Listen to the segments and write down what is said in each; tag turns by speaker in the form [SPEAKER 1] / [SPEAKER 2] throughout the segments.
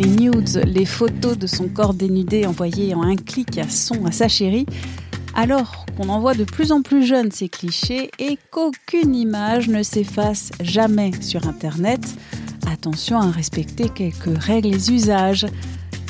[SPEAKER 1] Les nudes, les photos de son corps dénudé envoyées en un clic à son à sa chérie, alors qu'on en voit de plus en plus jeunes ces clichés et qu'aucune image ne s'efface jamais sur Internet, attention à respecter quelques règles et usages.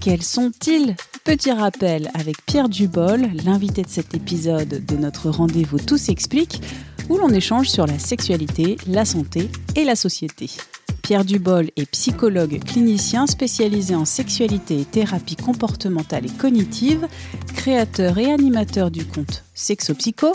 [SPEAKER 1] Quels sont-ils? Petit rappel avec Pierre Dubol, l'invité de cet épisode de notre rendez-vous Tout s'explique, où l'on échange sur la sexualité, la santé et la société. Pierre Dubol est psychologue clinicien spécialisé en sexualité et thérapie comportementale et cognitive, créateur et animateur du compte Sexopsycho.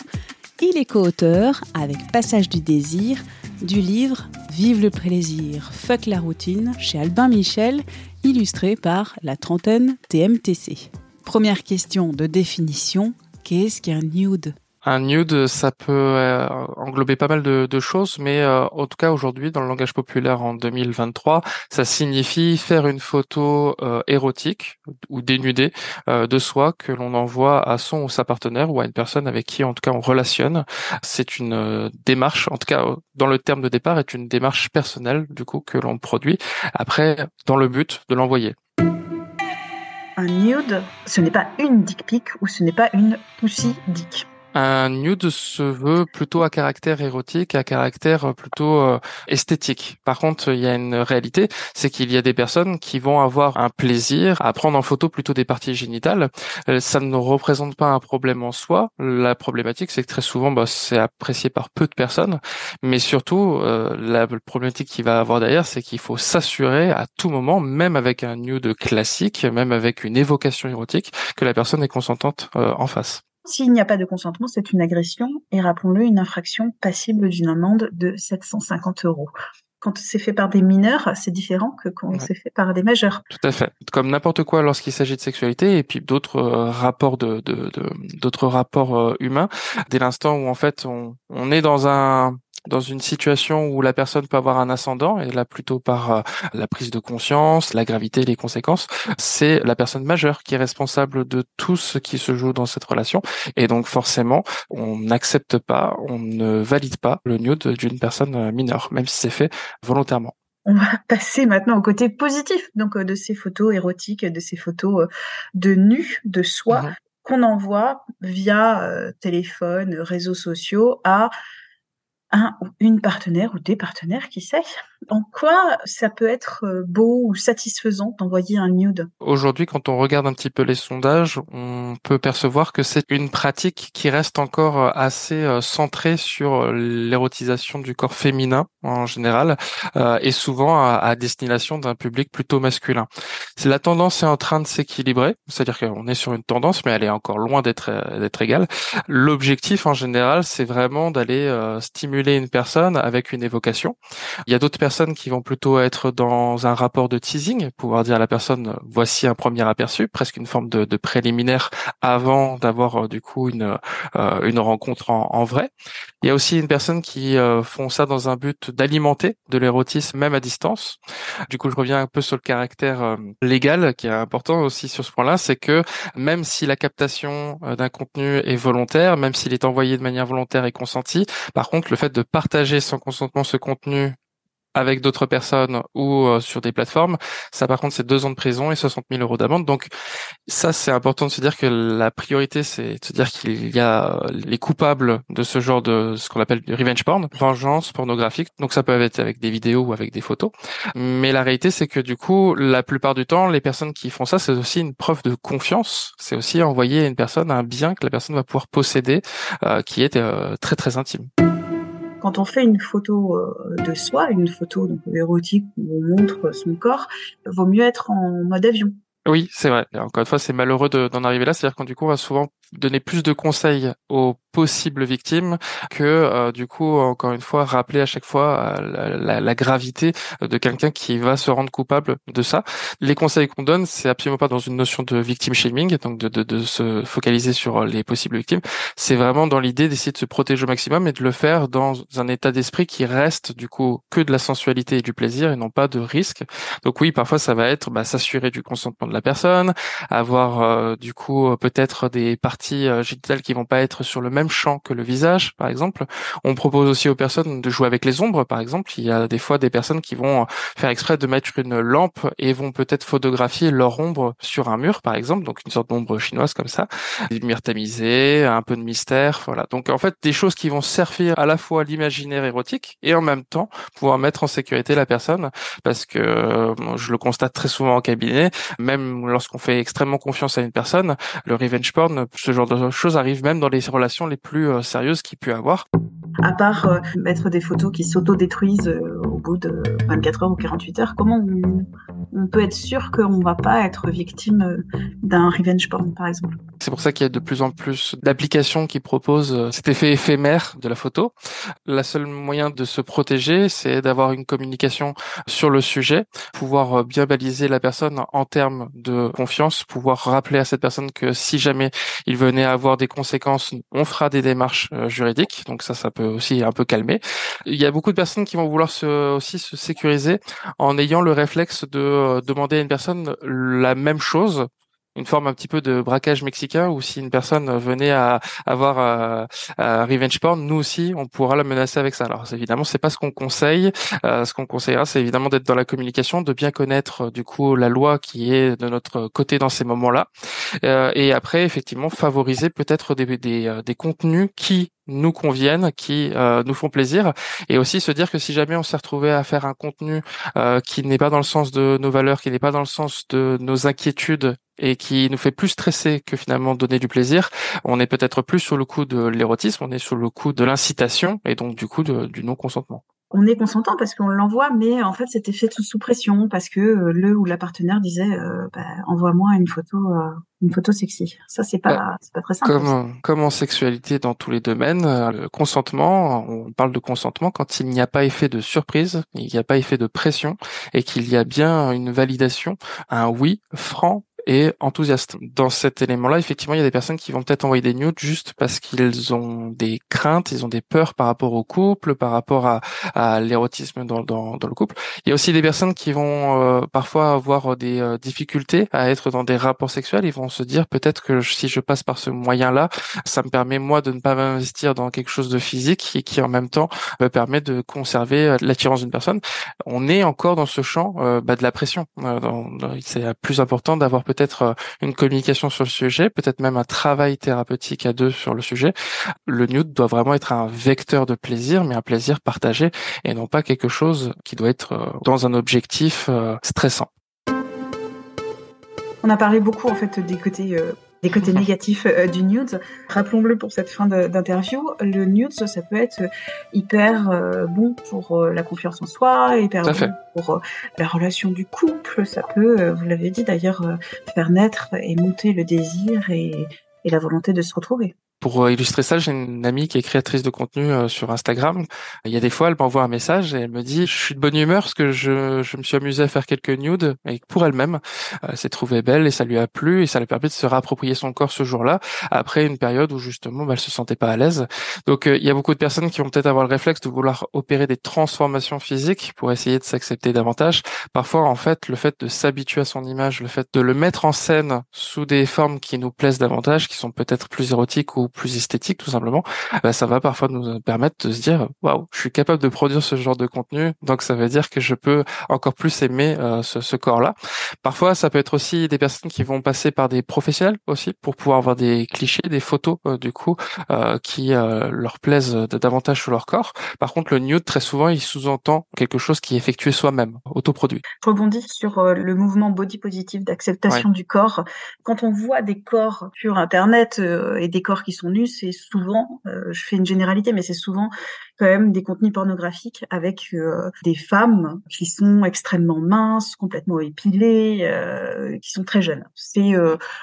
[SPEAKER 1] Il est co-auteur, avec Passage du désir, du livre Vive le plaisir, fuck la routine chez Albin Michel, illustré par la trentaine TMTC. Première question de définition, qu'est-ce qu'un nude?
[SPEAKER 2] Un nude, ça peut euh, englober pas mal de, choses, mais euh, en tout cas aujourd'hui, dans le langage populaire en 2023, ça signifie faire une photo euh, érotique ou dénudée de soi que l'on envoie à son ou sa partenaire ou à une personne avec qui en tout cas on relationne. C'est une démarche, en tout cas dans le terme de départ, est une démarche personnelle du coup que l'on produit après dans le but de l'envoyer.
[SPEAKER 3] Un nude, ce n'est pas une dick pic ou ce n'est pas une pussy dick.
[SPEAKER 2] Un nude se veut plutôt à caractère érotique, à caractère euh, plutôt euh, esthétique. Par contre, il y a une réalité, c'est qu'il y a des personnes qui vont avoir un plaisir à prendre en photo plutôt des parties génitales. Euh, ça ne représente pas un problème en soi. La problématique, c'est que très souvent, bah, c'est apprécié par peu de personnes. Mais surtout, la problématique qu'il va avoir derrière, c'est qu'il faut s'assurer à tout moment, même avec un nude classique, même avec une évocation érotique, que la personne est consentante en face.
[SPEAKER 3] S'il n'y a pas de consentement, c'est une agression et rappelons-le, une infraction passible d'une amende de 750 euros. Quand c'est fait par des mineurs, c'est différent que quand c'est fait par des majeurs.
[SPEAKER 2] Tout à fait. Comme n'importe quoi lorsqu'il s'agit de sexualité et puis d'autres euh, rapports de d'autres rapports euh, humains. Dès l'instant où en fait on, on est dans un dans une situation où la personne peut avoir un ascendant, et là plutôt par euh, la prise de conscience, la gravité, les conséquences, c'est la personne majeure qui est responsable de tout ce qui se joue dans cette relation. Et donc forcément, on n'accepte pas, on ne valide pas le nude d'une personne euh, mineure, même si c'est fait volontairement.
[SPEAKER 3] On va passer maintenant au côté positif donc euh, de ces photos érotiques, de ces photos de nu, de soi, mhm. qu'on envoie via téléphone, réseaux sociaux à un ou une partenaire ou des partenaires, qui sait. En quoi ça peut être euh, beau ou satisfaisant d'envoyer un nude?
[SPEAKER 2] Aujourd'hui, quand on regarde un petit peu les sondages, on peut percevoir que c'est une pratique qui reste encore euh, assez euh, centrée sur l'érotisation du corps féminin en général, et souvent à, destination d'un public plutôt masculin. La tendance est en train de s'équilibrer, c'est-à-dire qu'on est sur une tendance, mais elle est encore loin d'être d'être égale. L'objectif en général, c'est vraiment d'aller stimuler une personne avec une évocation. Il y a d'autres personnes qui vont plutôt être dans un rapport de teasing, pouvoir dire à la personne voici un premier aperçu, presque une forme de, préliminaire avant d'avoir euh, du coup une euh, une rencontre en, vrai. Il y a aussi une personne qui euh, font ça dans un but d'alimenter de l'érotisme même à distance. Du coup, je reviens un peu sur le caractère légal qui est important aussi sur ce point-là, c'est que même si la captation d'un contenu est volontaire, même s'il est envoyé de manière volontaire et consentie, par contre, le fait de partager sans consentement ce contenu avec d'autres personnes ou euh, sur des plateformes, ça par contre c'est deux ans de prison et 60 000 euros d'amende. Donc ça c'est important de se dire que la priorité c'est de se dire qu'il y a euh, les coupables de ce genre de ce qu'on appelle du revenge porn, vengeance pornographique. Donc ça peut être avec des vidéos ou avec des photos. Mais la réalité c'est que du coup la plupart du temps les personnes qui font ça c'est aussi une preuve de confiance. C'est aussi envoyer à une personne un bien que la personne va pouvoir posséder euh, qui est très très intime.
[SPEAKER 3] Quand on fait une photo euh, de soi, une photo donc, érotique où on montre son corps, vaut mieux être en mode avion.
[SPEAKER 2] Oui, c'est vrai. encore une fois, c'est malheureux d'en arriver là. C'est-à-dire qu'on du coup, va souvent donner plus de conseils aux possibles victimes que euh, du coup encore une fois rappeler à chaque fois euh, la, la, gravité de quelqu'un qui va se rendre coupable de ça. Les conseils qu'on donne, c'est absolument pas dans une notion de victim shaming, donc de, de, de se focaliser sur les possibles victimes. C'est vraiment dans l'idée d'essayer de se protéger au maximum et de le faire dans un état d'esprit qui reste du coup que de la sensualité et du plaisir et non pas de risque. Donc oui, parfois ça va être bah, s'assurer du consentement de la personne, avoir euh, du coup peut-être des parties euh, génitales qui vont pas être sur le même champ que le visage, par exemple. On propose aussi aux personnes de jouer avec les ombres, par exemple. Il y a des fois des personnes qui vont faire exprès de mettre une lampe et vont peut-être photographier leur ombre sur un mur, par exemple, donc une sorte d'ombre chinoise comme ça, des murs tamisés, un peu de mystère, voilà. Donc en fait des choses qui vont servir à la fois l'imaginaire érotique et en même temps pouvoir mettre en sécurité la personne, parce que euh, je le constate très souvent en cabinet, même lorsqu'on fait extrêmement confiance à une personne, le revenge porn, ce genre de choses arrive même dans les relations les plus euh, sérieuses qu'il peut avoir.
[SPEAKER 3] À part euh, mettre des photos qui s'auto-détruisent euh, au bout de 24 heures ou 48 heures, comment on, peut être sûr qu'on va pas être victime d'un revenge porn, par exemple?
[SPEAKER 2] C'est pour ça qu'il y a de plus en plus d'applications qui proposent euh, cet effet éphémère de la photo. La seule moyen de se protéger, c'est d'avoir une communication sur le sujet, pouvoir euh, bien baliser la personne en termes de confiance, pouvoir rappeler à cette personne que si jamais il venait à avoir des conséquences, on fera des démarches euh, juridiques. Donc ça, ça peut aussi un peu calmer. Il y a beaucoup de personnes qui vont vouloir se, aussi se sécuriser en ayant le réflexe de demander à une personne la même chose une forme un petit peu de braquage mexicain où si une personne venait à avoir euh, revenge porn, nous aussi on pourra la menacer avec ça. Alors évidemment c'est pas ce qu'on conseille. Euh, ce qu'on conseillera c'est évidemment d'être dans la communication, de bien connaître euh, du coup la loi qui est de notre côté dans ces moments-là, et après effectivement favoriser peut-être des, des, des contenus qui nous conviennent, qui euh, nous font plaisir, et aussi se dire que si jamais on s'est retrouvé à faire un contenu euh, qui n'est pas dans le sens de nos valeurs, qui n'est pas dans le sens de nos inquiétudes et qui nous fait plus stresser que finalement donner du plaisir, on est peut-être plus sur le coup de l'érotisme, on est sur le coup de l'incitation et donc du coup du non-consentement
[SPEAKER 3] on est consentant parce qu'on l'envoie, mais en fait c'était fait sous, pression parce que euh, le ou la partenaire disait euh, bah, envoie-moi une photo, euh, une photo sexy. Ça c'est pas, c'est pas très simple.
[SPEAKER 2] Comme, comme en sexualité dans tous les domaines, le consentement, on parle de consentement quand il n'y a pas effet de surprise, il n'y a pas effet de pression et qu'il y a bien une validation, un oui franc et enthousiaste. Dans cet élément-là, effectivement, il y a des personnes qui vont peut-être envoyer des nudes juste parce qu'ils ont des craintes, ils ont des peurs par rapport au couple, par rapport à, à l'érotisme dans, dans, dans, le couple. Il y a aussi des personnes qui vont euh, parfois avoir des euh, difficultés à être dans des rapports sexuels. Ils vont se dire peut-être que si je passe par ce moyen-là, ça me permet moi de ne pas m'investir dans quelque chose de physique et qui en même temps me permet de conserver euh, l'attirance d'une personne. On est encore dans ce champ bah, de la pression. c'est plus important d'avoir peut-être euh, une communication sur le sujet, peut-être même un travail thérapeutique à deux sur le sujet. Le nude doit vraiment être un vecteur de plaisir, mais un plaisir partagé et non pas quelque chose qui doit être euh, dans un objectif euh, stressant.
[SPEAKER 3] On a parlé beaucoup en fait des côtés des côtés négatifs euh, du nude. Rappelons-le pour cette fin d'interview, le nude, ça peut être hyper euh, bon pour euh, la confiance en soi, hyper bon pour la relation du couple. Ça peut, vous l'avez dit d'ailleurs, faire naître et monter le désir et la volonté de se retrouver.
[SPEAKER 2] Pour euh, illustrer ça, j'ai une amie qui est créatrice de contenu euh, sur Instagram. Il y a des fois, elle m'envoie un message et elle me dit, je suis de bonne humeur parce que je, je me suis amusé à faire quelques nudes et pour elle-même, elle s'est trouvée belle et ça lui a plu et ça lui a permis de se réapproprier son corps ce jour-là après une période où justement, bah, elle se sentait pas à l'aise. Donc, euh, il y a beaucoup de personnes qui vont peut-être avoir le réflexe de vouloir opérer des transformations physiques pour essayer de s'accepter davantage. Parfois, en fait, le fait de s'habituer à son image, le fait de le mettre en scène sous des formes qui nous plaisent davantage, qui sont peut-être plus érotiques ou plus esthétique tout simplement, bah, ça va parfois nous permettre de se dire waouh, je suis capable de produire ce genre de contenu, donc ça veut dire que je peux encore plus aimer euh, ce, ce corps-là. Parfois, ça peut être aussi des personnes qui vont passer par des professionnels aussi pour pouvoir avoir des clichés, des photos euh, du coup euh, qui leur plaisent davantage sur leur corps. Par contre, le nude très souvent il sous-entend quelque chose qui est effectué soi-même, autoproduit.
[SPEAKER 3] Je rebondis sur le mouvement body positive d'acceptation du corps. Quand on voit des corps sur internet et des corps qui sont c'est souvent, euh, je fais une généralité, mais c'est souvent quand même des contenus pornographiques avec euh, des femmes qui sont extrêmement minces, complètement épilées, euh, qui sont très jeunes. C'est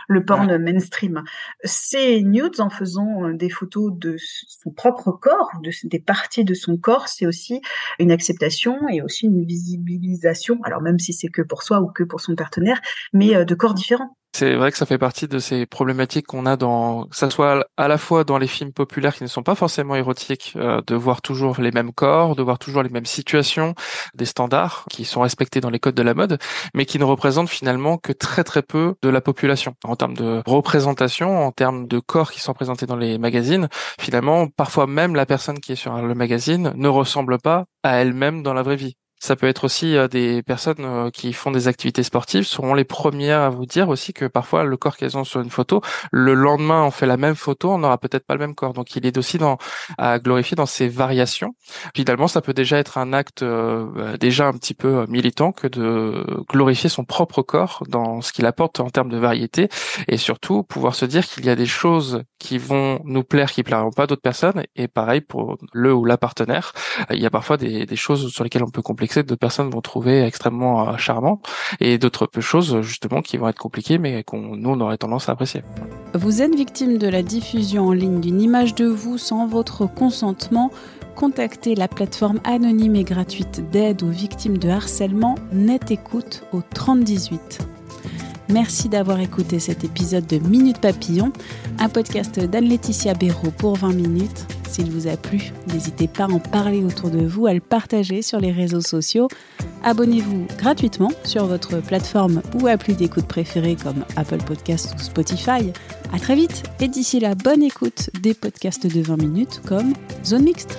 [SPEAKER 3] le porn mainstream. Ces nudes, en faisant des photos de son propre corps, de, des parties de son corps, c'est aussi une acceptation et aussi une visibilisation. Alors même si c'est que pour soi ou que pour son partenaire, mais de corps différents.
[SPEAKER 2] C'est vrai que ça fait partie de ces problématiques qu'on a dans, que ça soit à la fois dans les films populaires qui ne sont pas forcément érotiques, euh, de voir toujours les mêmes corps, de voir toujours les mêmes situations, des standards qui sont respectés dans les codes de la mode, mais qui ne représentent finalement que très très peu de la population en termes de représentation, en termes de corps qui sont présentés dans les magazines. Finalement, parfois même la personne qui est sur le magazine ne ressemble pas à elle-même dans la vraie vie. Ça peut être aussi euh, des personnes euh, qui font des activités sportives seront les premières à vous dire aussi que parfois le corps qu'elles ont sur une photo, le lendemain on fait la même photo, on n'aura peut-être pas le même corps. Donc il est aussi dans, à glorifier dans ces variations. Finalement, ça peut déjà être un acte euh, bah, déjà un petit peu militant que de glorifier son propre corps dans ce qu'il apporte en termes de variété et surtout pouvoir se dire qu'il y a des choses qui vont nous plaire, qui plairont pas d'autres personnes et pareil pour le ou la partenaire. Il y a parfois des, des choses sur lesquelles on peut compliquer que de personnes vont trouver extrêmement euh, charmant et d'autres choses justement qui vont être compliquées mais qu'on nous on aurait tendance à apprécier.
[SPEAKER 1] Vous êtes victime de la diffusion en ligne d'une image de vous sans votre consentement contactez la plateforme anonyme et gratuite d'aide aux victimes de harcèlement Net Écoute au 3018. Merci d'avoir écouté cet épisode de Minute Papillon, un podcast d'Anne-Laetitia Béraud pour 20 minutes. S'il vous a plu, n'hésitez pas à en parler autour de vous, à le partager sur les réseaux sociaux. Abonnez-vous gratuitement sur votre plateforme ou appli d'écoute préférée comme Apple Podcasts ou Spotify. À très vite et d'ici là, bonne écoute des podcasts de 20 minutes comme Zone Mixte.